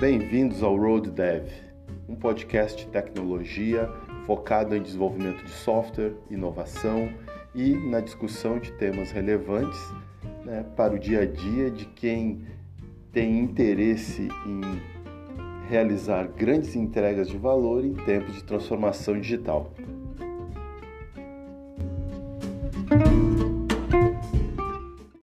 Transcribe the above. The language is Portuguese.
Bem-vindos ao Road Dev, um podcast de tecnologia focado em desenvolvimento de software, inovação e na discussão de temas relevantes né, para o dia a dia de quem tem interesse em realizar grandes entregas de valor em tempos de transformação digital.